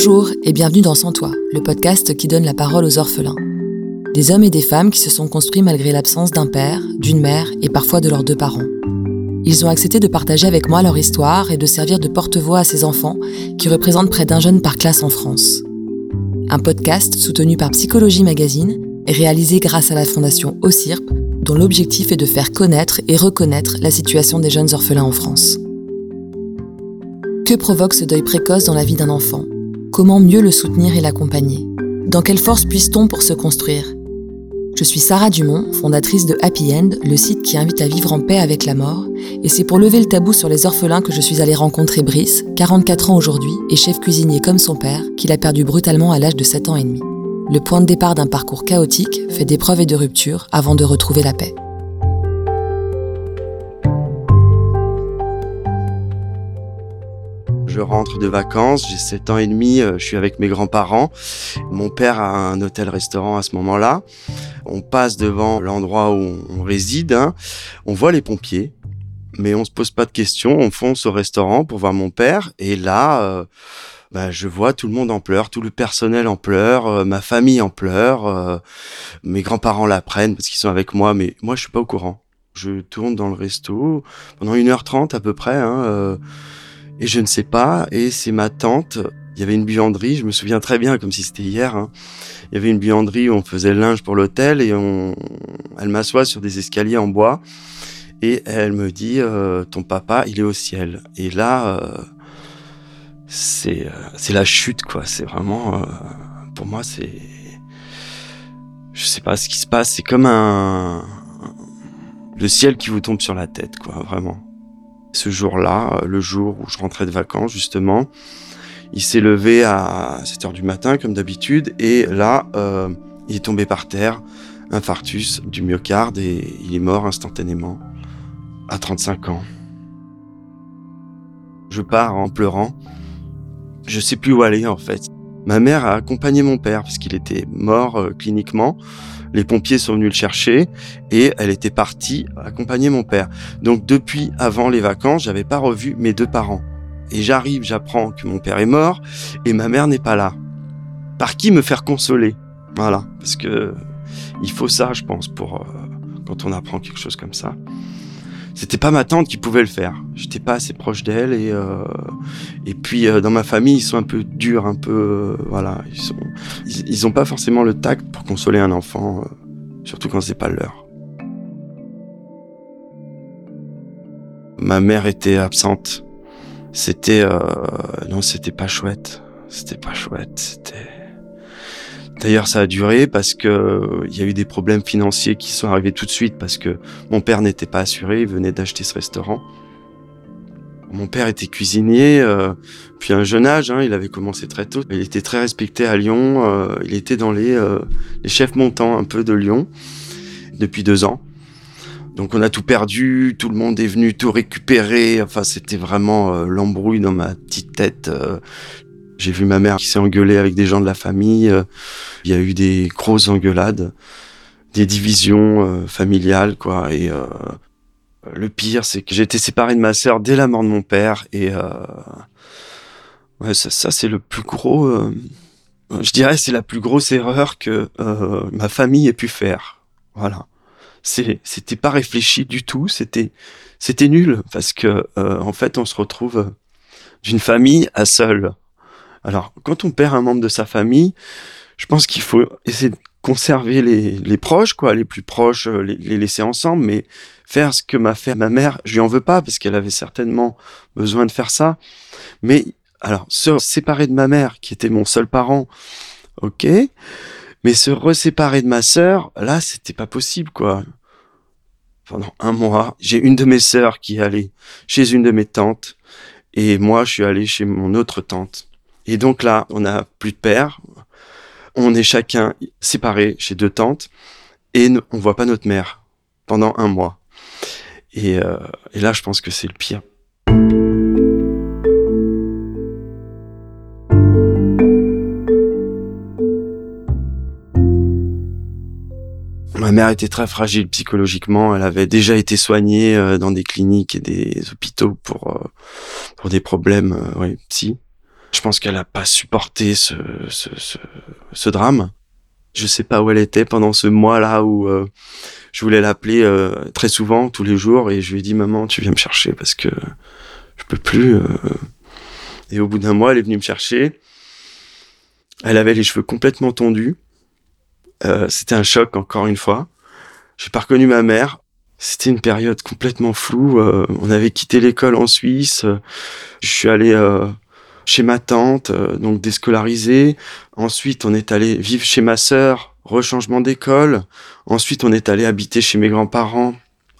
Bonjour et bienvenue dans Sans Toi, le podcast qui donne la parole aux orphelins. Des hommes et des femmes qui se sont construits malgré l'absence d'un père, d'une mère et parfois de leurs deux parents. Ils ont accepté de partager avec moi leur histoire et de servir de porte-voix à ces enfants qui représentent près d'un jeune par classe en France. Un podcast soutenu par Psychologie Magazine et réalisé grâce à la fondation OCIRP, dont l'objectif est de faire connaître et reconnaître la situation des jeunes orphelins en France. Que provoque ce deuil précoce dans la vie d'un enfant? Comment mieux le soutenir et l'accompagner Dans quelle force puisse-t-on pour se construire? Je suis Sarah Dumont, fondatrice de Happy End, le site qui invite à vivre en paix avec la mort, et c'est pour lever le tabou sur les orphelins que je suis allée rencontrer Brice, 44 ans aujourd'hui, et chef cuisinier comme son père, qu'il a perdu brutalement à l'âge de 7 ans et demi. Le point de départ d'un parcours chaotique, fait d'épreuves et de ruptures, avant de retrouver la paix. Je rentre de vacances, j'ai 7 ans et demi, euh, je suis avec mes grands-parents. Mon père a un hôtel-restaurant à ce moment-là. On passe devant l'endroit où on réside, hein. on voit les pompiers, mais on se pose pas de questions, on fonce au restaurant pour voir mon père, et là, euh, bah, je vois tout le monde en pleurs, tout le personnel en pleurs, euh, ma famille en pleurs, mes grands-parents l'apprennent parce qu'ils sont avec moi, mais moi je suis pas au courant. Je tourne dans le resto pendant 1h30 à peu près, hein, et je ne sais pas, et c'est ma tante, il y avait une buanderie, je me souviens très bien, comme si c'était hier, hein. il y avait une buanderie où on faisait le linge pour l'hôtel, et on, elle m'assoit sur des escaliers en bois, et elle me dit, euh, ton papa, il est au ciel. Et là, euh, c'est euh, la chute, quoi, c'est vraiment, pour moi, c'est... Je sais pas ce qui se passe, c'est comme un... Le ciel qui vous tombe sur la tête, quoi, vraiment. Ce jour-là, euh, le jour où je rentrais de vacances, justement, il s'est levé à 7 heures du matin, comme d'habitude, et là, euh, il est tombé par terre, infarctus du myocarde, et il est mort instantanément, à 35 ans. Je pars en pleurant. Je sais plus où aller, en fait. Ma mère a accompagné mon père, parce qu'il était mort euh, cliniquement. Les pompiers sont venus le chercher et elle était partie accompagner mon père. Donc depuis avant les vacances, j'avais pas revu mes deux parents. Et j'arrive, j'apprends que mon père est mort et ma mère n'est pas là. Par qui me faire consoler? Voilà, parce que il faut ça, je pense, pour euh, quand on apprend quelque chose comme ça c'était pas ma tante qui pouvait le faire. J'étais pas assez proche d'elle et euh, et puis euh, dans ma famille ils sont un peu durs, un peu euh, voilà, ils sont ils, ont pas forcément le tact pour consoler un enfant, surtout quand c'est pas l'heure. Ma mère était absente. C'était non, c'était pas chouette. C'était pas chouette. C'était D'ailleurs, ça a duré parce que il y a eu des problèmes financiers qui sont arrivés tout de suite parce que mon père n'était pas assuré, il venait d'acheter ce restaurant. Mon père était cuisinier, euh, puis à un jeune âge, hein, il avait commencé très tôt. Il était très respecté à Lyon, euh, il était dans les, euh, les chefs montants un peu de Lyon depuis deux ans. Donc on a tout perdu, tout le monde est venu tout récupérer. Enfin, c'était vraiment l'embrouille dans ma petite tête. J'ai vu ma mère qui s'est engueulée avec des gens de la famille. Euh, il y a eu des grosses engueulades, des divisions euh, familiales, quoi. Et euh, le pire, c'est que j'ai été séparé de ma sœur dès la mort de mon père. Et ouais, ça, ça c'est le plus gros. je dirais, c'est la plus grosse erreur que ma famille ait pu faire. Voilà. C'était pas réfléchi du tout. C'était, c'était nul parce que en fait, on se retrouve d'une famille à seul. Alors, quand on perd un membre de sa famille, je pense qu'il faut essayer de conserver les, proches, quoi, les plus proches, euh, les, laisser ensemble, mais faire ce que m'a fait ma mère, je lui en veux pas parce qu'elle avait certainement besoin de faire ça. Mais alors, se séparer de ma mère, qui était mon seul parent, ok, mais se reséparer de ma sœur, là, c'était pas possible, quoi. Pendant un mois, j'ai une de mes sœurs qui est allée chez une de mes tantes, et moi, je suis allé chez mon autre tante. Et donc là, on n'a plus de père, on est chacun séparés chez deux tantes, et on voit pas notre mère pendant un mois. Et, euh, et là, je pense que c'est le pire. Ma mère était très fragile psychologiquement. Elle avait déjà été soignée euh, dans des cliniques et des hôpitaux pour euh, pour des problèmes, psy. Je pense qu'elle a pas supporté ce, ce, ce, ce, drame. Je sais pas où elle était pendant ce mois-là où euh, je voulais l'appeler euh, très souvent, tous les jours, et je lui ai dit maman, tu viens me chercher parce que je peux plus. Euh. Et au bout d'un mois, elle est venue me chercher. Elle avait les cheveux complètement tondus. C'était un choc encore une fois. J'ai pas reconnu ma mère. C'était une période complètement floue. on avait quitté l'école en Suisse. Je suis allé chez ma tante, euh, donc déscolarisé. Ensuite, on est allé vivre chez ma sœur, rechangement d'école. Ensuite, on est allé habiter chez mes grands-parents,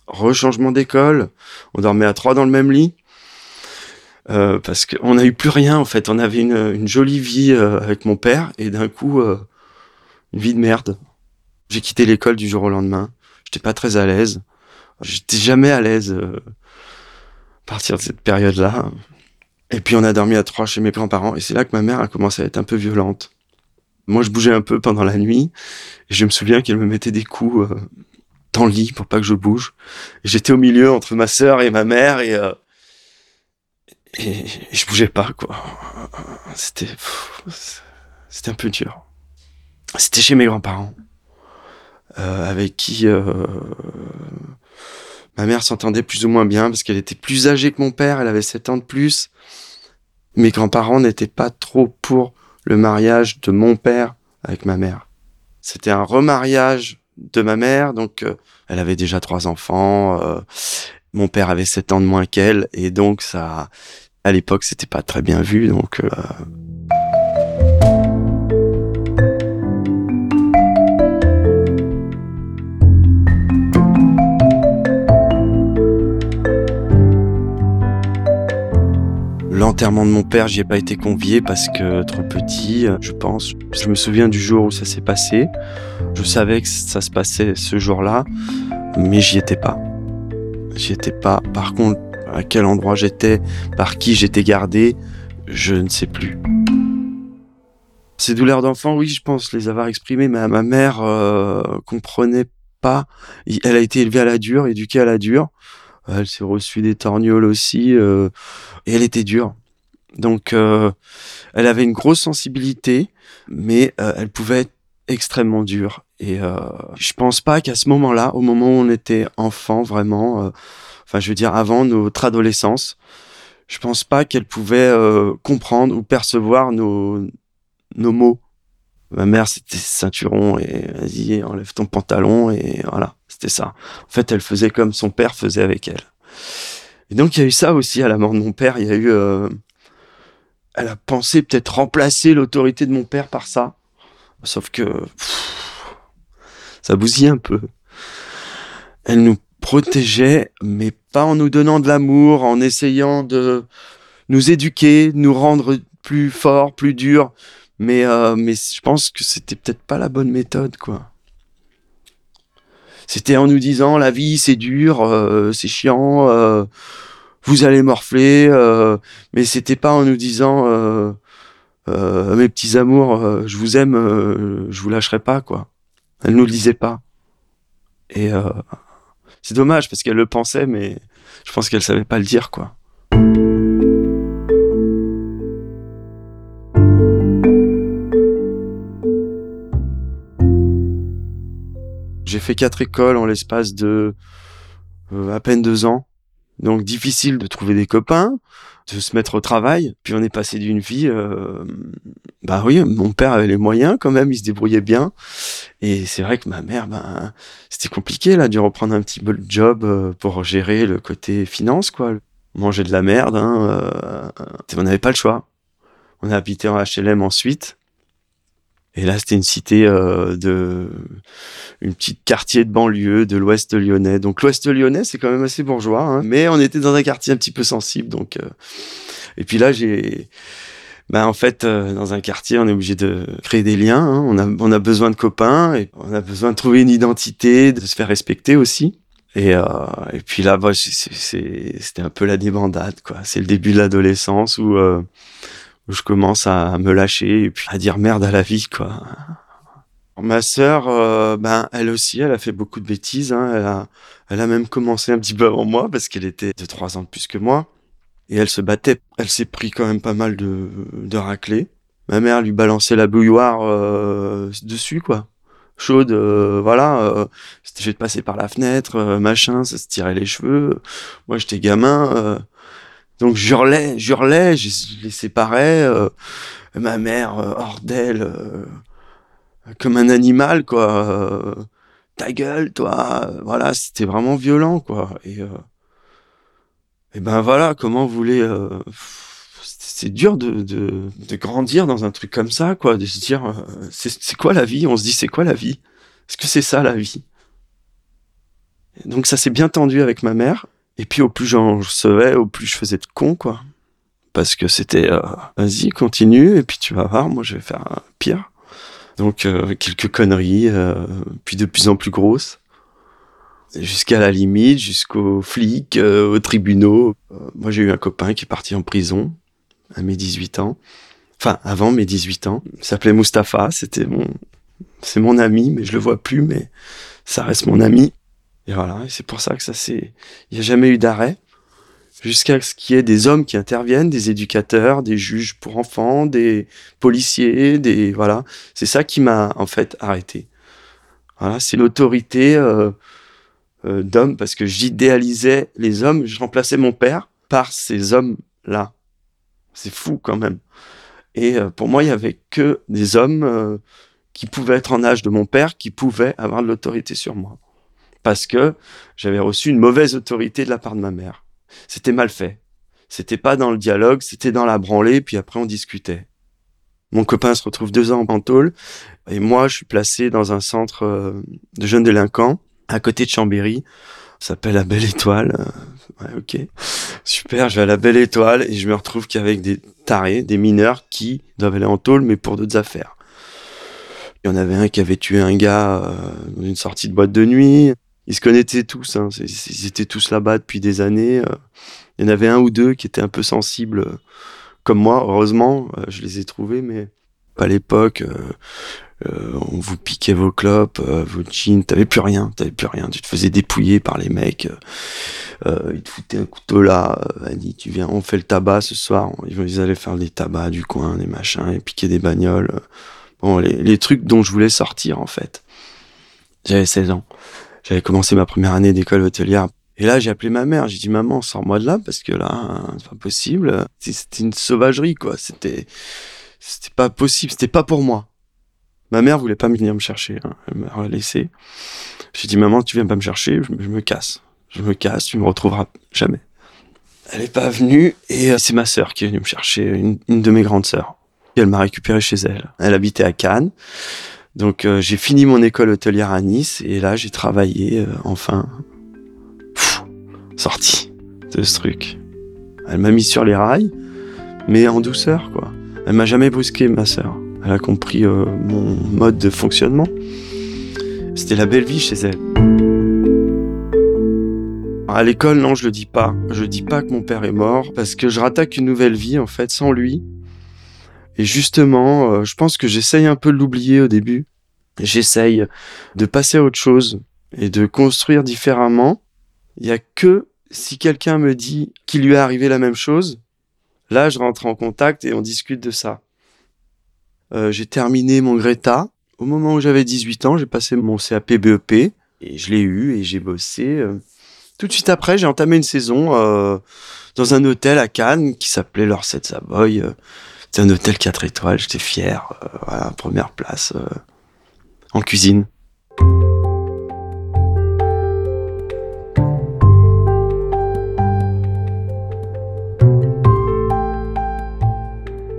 rechangement d'école. On dormait à trois dans le même lit. Euh, parce qu'on n'a eu plus rien en fait. On avait une, jolie vie euh, avec mon père et d'un coup une vie de merde. J'ai quitté l'école du jour au lendemain. J'étais pas très à l'aise. J'étais jamais à l'aise à partir de cette période-là. Et puis on a dormi à trois chez mes grands-parents et c'est là que ma mère a commencé à être un peu violente. Moi je bougeais un peu pendant la nuit et je me souviens qu'elle me mettait des coups euh, dans le lit pour pas que je bouge. J'étais au milieu entre ma sœur et ma mère et, euh, et, je bougeais pas quoi. C'était c'était un peu dur. C'était chez mes grands-parents euh, avec qui Ma mère s'entendait plus ou moins bien parce qu'elle était plus âgée que mon père, elle avait 7 ans de plus. Mes grands-parents n'étaient pas trop pour le mariage de mon père avec ma mère. C'était un remariage de ma mère, donc euh, elle avait déjà trois enfants. Euh, mon père avait 7 ans de moins qu'elle, et donc ça, à l'époque, c'était pas très bien vu. Donc euh, L'enterrement de mon père, j'y ai pas été convié parce que trop petit, je pense. Je me souviens du jour où ça s'est passé. Je savais que ça se passait ce jour-là, mais j'y étais pas. J'y étais pas. Par contre, à quel endroit j'étais, par qui j'étais gardé, je ne sais plus. Ces douleurs d'enfant, oui, je pense les avoir exprimées, mais ma mère euh, comprenait pas. Elle a été élevée à la dure, éduquée à la dure. Elle s'est reçue des torgnoles aussi. Euh, et elle était dure. Donc, euh, elle avait une grosse sensibilité, mais euh, elle pouvait être extrêmement dure. Et euh, je pense pas qu'à ce moment-là, au moment où on était enfant, vraiment, euh, enfin, je veux dire, avant notre adolescence, je pense pas qu'elle pouvait comprendre ou percevoir nos, nos mots. Ma mère, c'était ceinturon et vas-y, enlève ton pantalon et voilà, c'était ça. En fait, elle faisait comme son père faisait avec elle. Et donc il y a eu ça aussi à la mort de mon père. Il y a eu, euh, elle a pensé peut-être remplacer l'autorité de mon père par ça. Sauf que ça bousille un peu. Elle nous protégeait, mais pas en nous donnant de l'amour, en essayant de nous éduquer, nous rendre plus forts, plus durs. Mais euh, mais je pense que c'était peut-être pas la bonne méthode, quoi. C'était en nous disant la vie c'est dur, euh, c'est chiant, euh, vous allez morfler, euh, mais c'était pas en nous disant mes petits amours, je vous aime, je vous lâcherai pas quoi. Elle nous le disait pas. Et c'est dommage parce qu'elle le pensait, mais je pense qu'elle savait pas le dire quoi. J'ai fait quatre écoles en l'espace de euh, à peine deux ans. Donc difficile de trouver des copains, de se mettre au travail. Puis on est passé d'une vie, euh, bah oui, mon père avait les moyens quand même, il se débrouillait bien. Et c'est vrai que ma mère, ben c'était compliqué là, de reprendre un petit peu le job euh, pour gérer le côté finance quoi. Manger de la merde, hein, on n'avait pas le choix. On a habité en HLM ensuite. Et là, c'était une cité euh, de, une petite quartier de banlieue de l'Ouest lyonnais. Donc l'Ouest lyonnais, c'est quand même assez bourgeois, hein, mais on était dans un quartier un petit peu sensible. Donc, euh... et puis là, j'ai, ben en fait, euh, dans un quartier, on est obligé de créer des liens. Hein. On a, on a besoin de copains et on a besoin de trouver une identité, de se faire respecter aussi. Et, euh, et puis là, bah, c'était un peu la débandade, quoi. C'est le début de l'adolescence où euh, je commence à me lâcher et puis à dire merde à la vie, quoi. Ma sœur, euh, ben elle aussi, elle a fait beaucoup de bêtises. Hein. Elle a, elle a même commencé un petit peu avant moi parce qu'elle était de trois ans de plus que moi. et elle se battait. Elle s'est pris quand même pas mal de, de raclés. Ma mère lui balançait la bouilloire euh, dessus, quoi. Chaude, euh, voilà. Euh, je vais te passer par la fenêtre, euh, machin, ça se tirait les cheveux. Moi, j'étais gamin. Donc, j'hurlais, j'hurlais, je, les séparais. ma mère, hors d'elle, comme un animal, quoi. ta gueule, toi. voilà, c'était vraiment violent, quoi. Et et ben voilà, comment vous voulez. Euh, c'est dur de, de, de, grandir dans un truc comme ça, quoi, de se dire euh, c'est quoi la vie? On se dit c'est quoi la vie? Est-ce que c'est ça la vie? Donc ça s'est bien tendu avec ma mère. Et puis au plus j'en recevais, au plus je faisais de con, quoi. Parce que c'était euh, vas-y, continue, et puis tu vas voir, moi je vais faire pire. Donc quelques conneries, puis de plus en plus grosses jusqu'à la limite, jusqu'aux flics, euh, aux tribunaux. Euh, moi, j'ai eu un copain qui est parti en prison à mes 18 ans. Enfin, avant mes 18 ans. Il s'appelait Mustapha. C'était mon, c'est mon ami, mais je le vois plus, mais ça reste mon ami. Et voilà. C'est pour ça que ça c'est, il n'y a jamais eu d'arrêt. Jusqu'à ce qu'il y ait des hommes qui interviennent, des éducateurs, des juges pour enfants, des policiers, des, voilà. C'est ça qui m'a, en fait, arrêté. Voilà. C'est l'autorité, euh, euh, d'hommes parce que j'idéalisais les hommes, je remplaçais mon père par ces hommes-là. C'est fou quand même. Et euh, pour moi, il y avait que des hommes euh, qui pouvaient être en âge de mon père, qui pouvaient avoir de l'autorité sur moi. Parce que j'avais reçu une mauvaise autorité de la part de ma mère. C'était mal fait. C'était pas dans le dialogue, c'était dans la branlée, puis après on discutait. Mon copain se retrouve deux ans en tôle, et moi je suis placé dans un centre de jeunes délinquants à côté de Chambéry. Ça s'appelle la Belle Étoile. Euh, ouais, ok. Super, je vais à la Belle Étoile et je me retrouve qu'avec des tarés, des mineurs qui doivent aller en tôle, mais pour d'autres affaires. Il y en avait un qui avait tué un gars euh, dans une sortie de boîte de nuit. Ils se connaissaient tous, hein. ils étaient tous là-bas depuis des années. Euh. Il y en avait un ou deux qui étaient un peu sensibles, comme moi, heureusement, je les ai trouvés, mais à l'époque, euh, on vous piquait vos clopes, euh, vos jeans, t'avais plus rien, t'avais plus rien, tu te faisais dépouiller par les mecs, euh, ils te foutaient un couteau là, dit tu viens, on fait le tabac ce soir, ils allaient faire des tabacs du coin, des machins, et piquer des bagnoles, bon, les trucs dont je voulais sortir en fait. J'avais 16 ans, j'avais commencé ma première année d'école hôtelière, et là, j'ai appelé ma mère. J'ai dit, maman, sors-moi de là parce que là, c'est pas possible. C'était une sauvagerie, quoi. C'était, c'était pas possible. C'était pas pour moi. Ma mère voulait pas venir me chercher, hein. elle m'a laissé. J'ai dit maman, tu viens pas me chercher, je, me casse. Je me casse, tu me retrouveras jamais. Elle est pas venue et euh, c'est ma sœur qui est venue me chercher, une, de mes grandes sœurs. Elle m'a récupéré chez elle. Elle habitait à Cannes. Donc euh, j'ai fini mon école hôtelière à Nice et là j'ai travaillé euh, enfin sorti de ce truc. Elle m'a mis sur les rails, mais en douceur quoi. Elle m'a jamais brusqué ma sœur. Elle a compris euh, mon mode de fonctionnement. C'était la belle vie chez elle. À l'école, non, je le dis pas. Je dis pas que mon père est mort parce que je rattaque une nouvelle vie en fait sans lui. Et justement, euh, je pense que j'essaye un peu de l'oublier au début. J'essaye de passer à autre chose et de construire différemment. Il y a que si quelqu'un me dit qu'il lui est arrivé la même chose, là je rentre en contact et on discute de ça. Euh, j'ai terminé mon Greta. Au moment où j'avais 18 ans, j'ai passé mon CAP BEP et je l'ai eu et j'ai bossé. Euh. Tout de suite après, j'ai entamé une saison euh, dans un hôtel à Cannes qui s'appelait l'Orset Savoy. C'était un hôtel 4 étoiles, j'étais fier. voilà, première place en cuisine.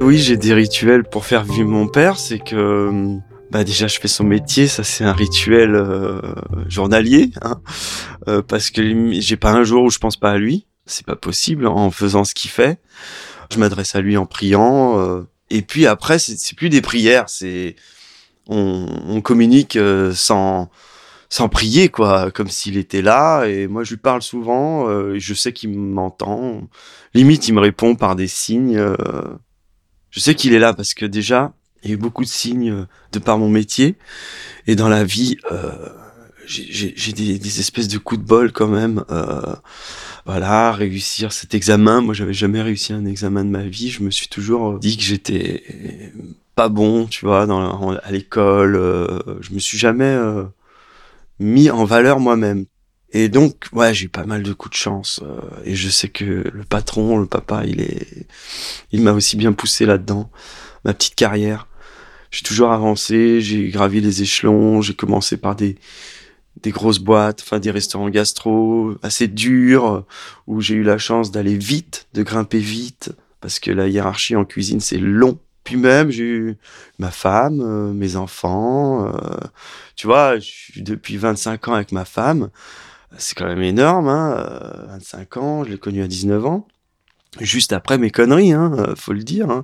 Oui, j'ai des rituels pour faire vivre mon père. C'est que bah déjà je fais son métier, ça c'est un rituel euh, journalier, hein, euh, parce que j'ai pas un jour où je pense pas à lui. C'est pas possible en faisant ce qu'il fait. Je m'adresse à lui en priant. Euh, et puis après, c'est plus des prières, c'est on, on, communique sans sans prier quoi, comme s'il était là. Et moi je lui parle souvent. je sais qu'il m'entend. Limite, il me répond par des signes je sais qu'il est là parce que déjà, il y a eu beaucoup de signes euh, de par mon métier. Et dans la vie, euh, j'ai des, des, espèces de coups de bol quand même. Euh, voilà, réussir cet examen. Moi, j'avais jamais réussi un examen de ma vie. Je me suis toujours dit que j'étais pas bon, tu vois, dans, à l'école. Euh, je me suis jamais euh, mis en valeur moi-même. Et donc, ouais, j'ai eu pas mal de coups de chance. Euh, et je sais que le patron, le papa, il est, il m'a aussi bien poussé là-dedans. Ma petite carrière. J'ai toujours avancé, j'ai gravi les échelons, j'ai commencé par des, des grosses boîtes, enfin des restaurants gastro assez durs, où j'ai eu la chance d'aller vite, de grimper vite, parce que la hiérarchie en cuisine c'est long. Puis même j'ai eu ma femme, euh, mes enfants, euh, tu vois, je suis depuis 25 ans avec ma femme, c'est quand même énorme, hein, 25 euh, ans, je l'ai connue à 19 ans, juste après mes conneries, hein, faut le dire. Hein.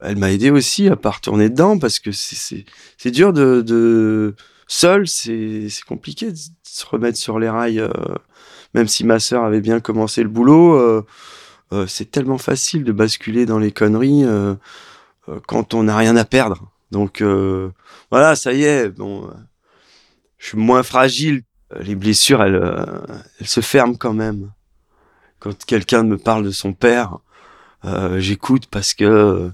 Elle m'a aidé aussi à pas retourner dedans parce que c'est dur de, de seul, c'est compliqué de se remettre sur les rails. Euh, même si ma sœur avait bien commencé le boulot, euh, euh, c'est tellement facile de basculer dans les conneries quand on n'a rien à perdre. Donc voilà, ça y est, bon, je suis moins fragile. Les blessures, elles, se ferment quand même. Quand quelqu'un me parle de son père, j'écoute parce que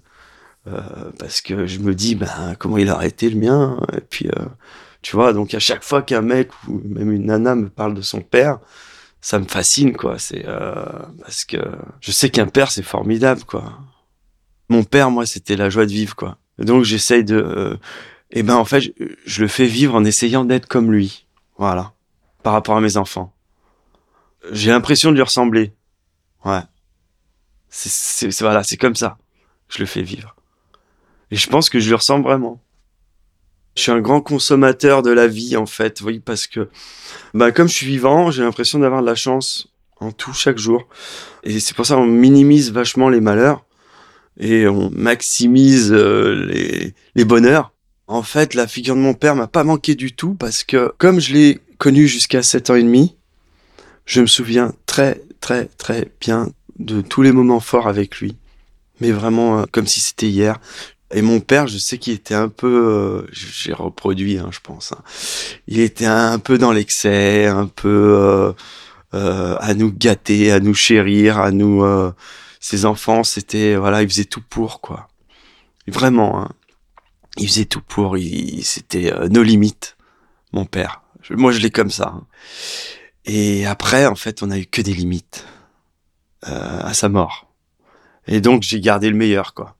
parce que je me dis ben comment il a arrêté le mien et puis tu vois, donc à chaque fois qu'un mec ou même une nana me parle de son père, ça me fascine, quoi. C'est euh, parce que je sais qu'un père, c'est formidable, quoi. Mon père, moi, c'était la joie de vivre, quoi. Donc j'essaye de... Euh, et ben en fait, je, je, le fais vivre en essayant d'être comme lui. Voilà. Par rapport à mes enfants. J'ai l'impression de lui ressembler. Ouais. C'est voilà, c'est comme ça. Je le fais vivre. Et je pense que je lui ressemble vraiment. Je suis un grand consommateur de la vie, en fait, oui, parce que, bah, comme je suis vivant, j'ai l'impression d'avoir de la chance en tout chaque jour. Et c'est pour ça qu'on minimise vachement les malheurs et on maximise euh, les, bonheurs. En fait, la figure de mon père m'a pas manqué du tout parce que, comme je l'ai connu jusqu'à 7 ans et demi, je me souviens très, très, très bien de tous les moments forts avec lui. Mais vraiment, euh, comme si c'était hier. Et mon père, je sais qu'il était un peu, euh, j'ai reproduit, hein, je pense. Hein. Il était un peu dans l'excès, un peu euh, euh, à nous gâter, à nous chérir, à nous. ses enfants, c'était voilà, il faisait tout pour quoi. Vraiment, hein. il faisait tout pour. Il, c'était nos limites, mon père. moi, je l'ai comme ça. Hein. Et après, en fait, on a eu que des limites à sa mort. Et donc, j'ai gardé le meilleur, quoi.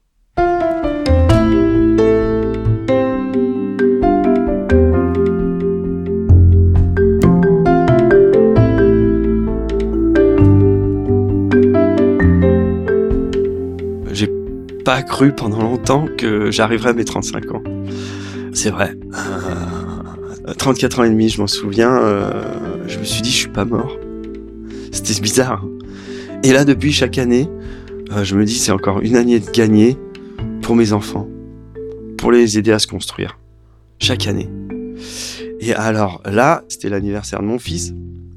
Pas cru pendant longtemps que j'arriverais à mes 35 ans. C'est vrai. 34 euh, ans et demi, je m'en souviens, euh, je me suis dit, je suis pas mort. C'était bizarre. Et là, depuis chaque année, euh, je me dis, c'est encore une année de gagner pour mes enfants, pour les aider à se construire. Chaque année. Et alors là, c'était l'anniversaire de mon fils.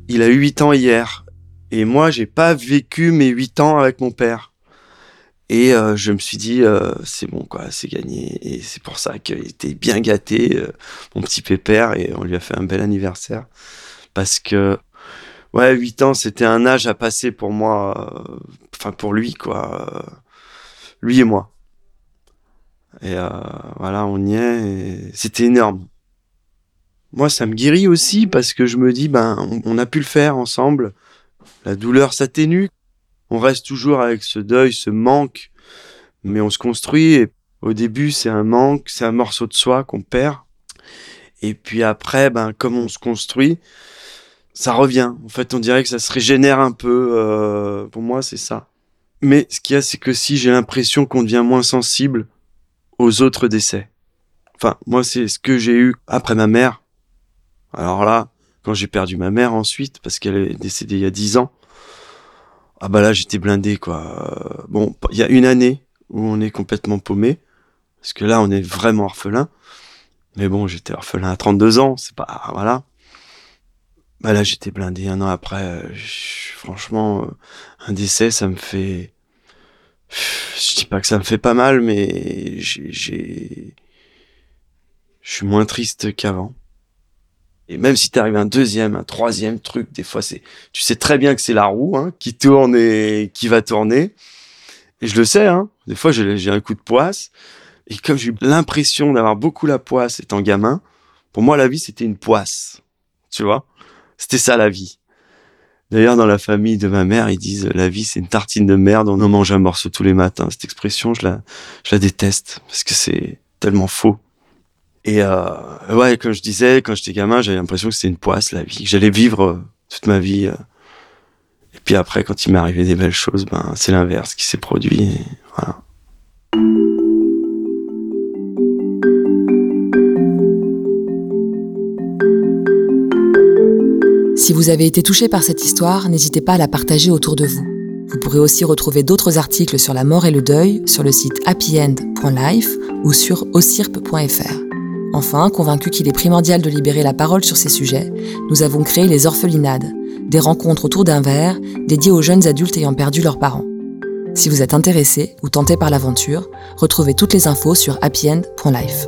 Il a eu 8 ans hier. Et moi, j'ai pas vécu mes 8 ans avec mon père. Et euh, je me suis dit, euh, c'est bon, quoi, c'est gagné. Et c'est pour ça qu'il était bien gâté, euh, mon petit pépère, et on lui a fait un bel anniversaire. Parce que, ouais, 8 ans, c'était un âge à passer pour moi, enfin pour lui, quoi. lui et moi. Et voilà, on y est. C'était énorme. Moi, ça me guérit aussi parce que je me dis, ben, on a pu le faire ensemble. La douleur s'atténue on reste toujours avec ce deuil, ce manque, mais on se construit. Au début, c'est un manque, c'est un morceau de soi qu'on perd. Et puis après, ben, comme on se construit, ça revient. En fait, on dirait que ça se régénère un peu. Euh, pour moi, c'est ça. Mais ce qu'il y a, c'est que si j'ai l'impression qu'on devient moins sensible aux autres décès. Enfin, moi, c'est ce que j'ai eu après ma mère. Alors là, quand j'ai perdu ma mère ensuite, parce qu'elle est décédée il y a dix ans, ah bah là j'étais blindé quoi. Bon, il y a une année où on est complètement paumé, parce que là on est vraiment orphelin. Mais bon, j'étais orphelin à 32 ans, c'est pas voilà. Bah là j'étais blindé un an après. franchement, euh, un décès ça me fait. Je dis pas que ça me fait pas mal, mais j'ai, je suis moins triste qu'avant. Et même si t'arrives un deuxième, un troisième truc, des fois c'est, tu sais très bien que c'est la roue hein, qui tourne et qui va tourner. Et je le sais, hein. Des fois j'ai un coup de poisse. Et comme j'ai eu l'impression d'avoir beaucoup la poisse étant gamin, pour moi la vie c'était une poisse. Tu vois, c'était ça la vie. D'ailleurs, dans la famille de ma mère, ils disent la vie c'est une tartine de merde, on en mange un morceau tous les matins. Cette expression, je la, je la déteste parce que c'est tellement faux. Et euh, ouais, comme je disais, quand j'étais gamin, j'avais l'impression que c'était une poisse la vie, que j'allais vivre euh, toute ma vie. Euh. Et puis après, quand il m'est arrivé des belles choses, ben c'est l'inverse qui s'est produit. voilà. Si vous avez été touché par cette histoire, n'hésitez pas à la partager autour de vous. Vous pourrez aussi retrouver d'autres articles sur la mort et le deuil sur le site happyend.life ou sur osirp.fr. Enfin, convaincu qu'il est primordial de libérer la parole sur ces sujets, nous avons créé les orphelinades, des rencontres autour d'un verre dédiées aux jeunes adultes ayant perdu leurs parents. Si vous êtes intéressé ou tenté par l'aventure, retrouvez toutes les infos sur happyend.life.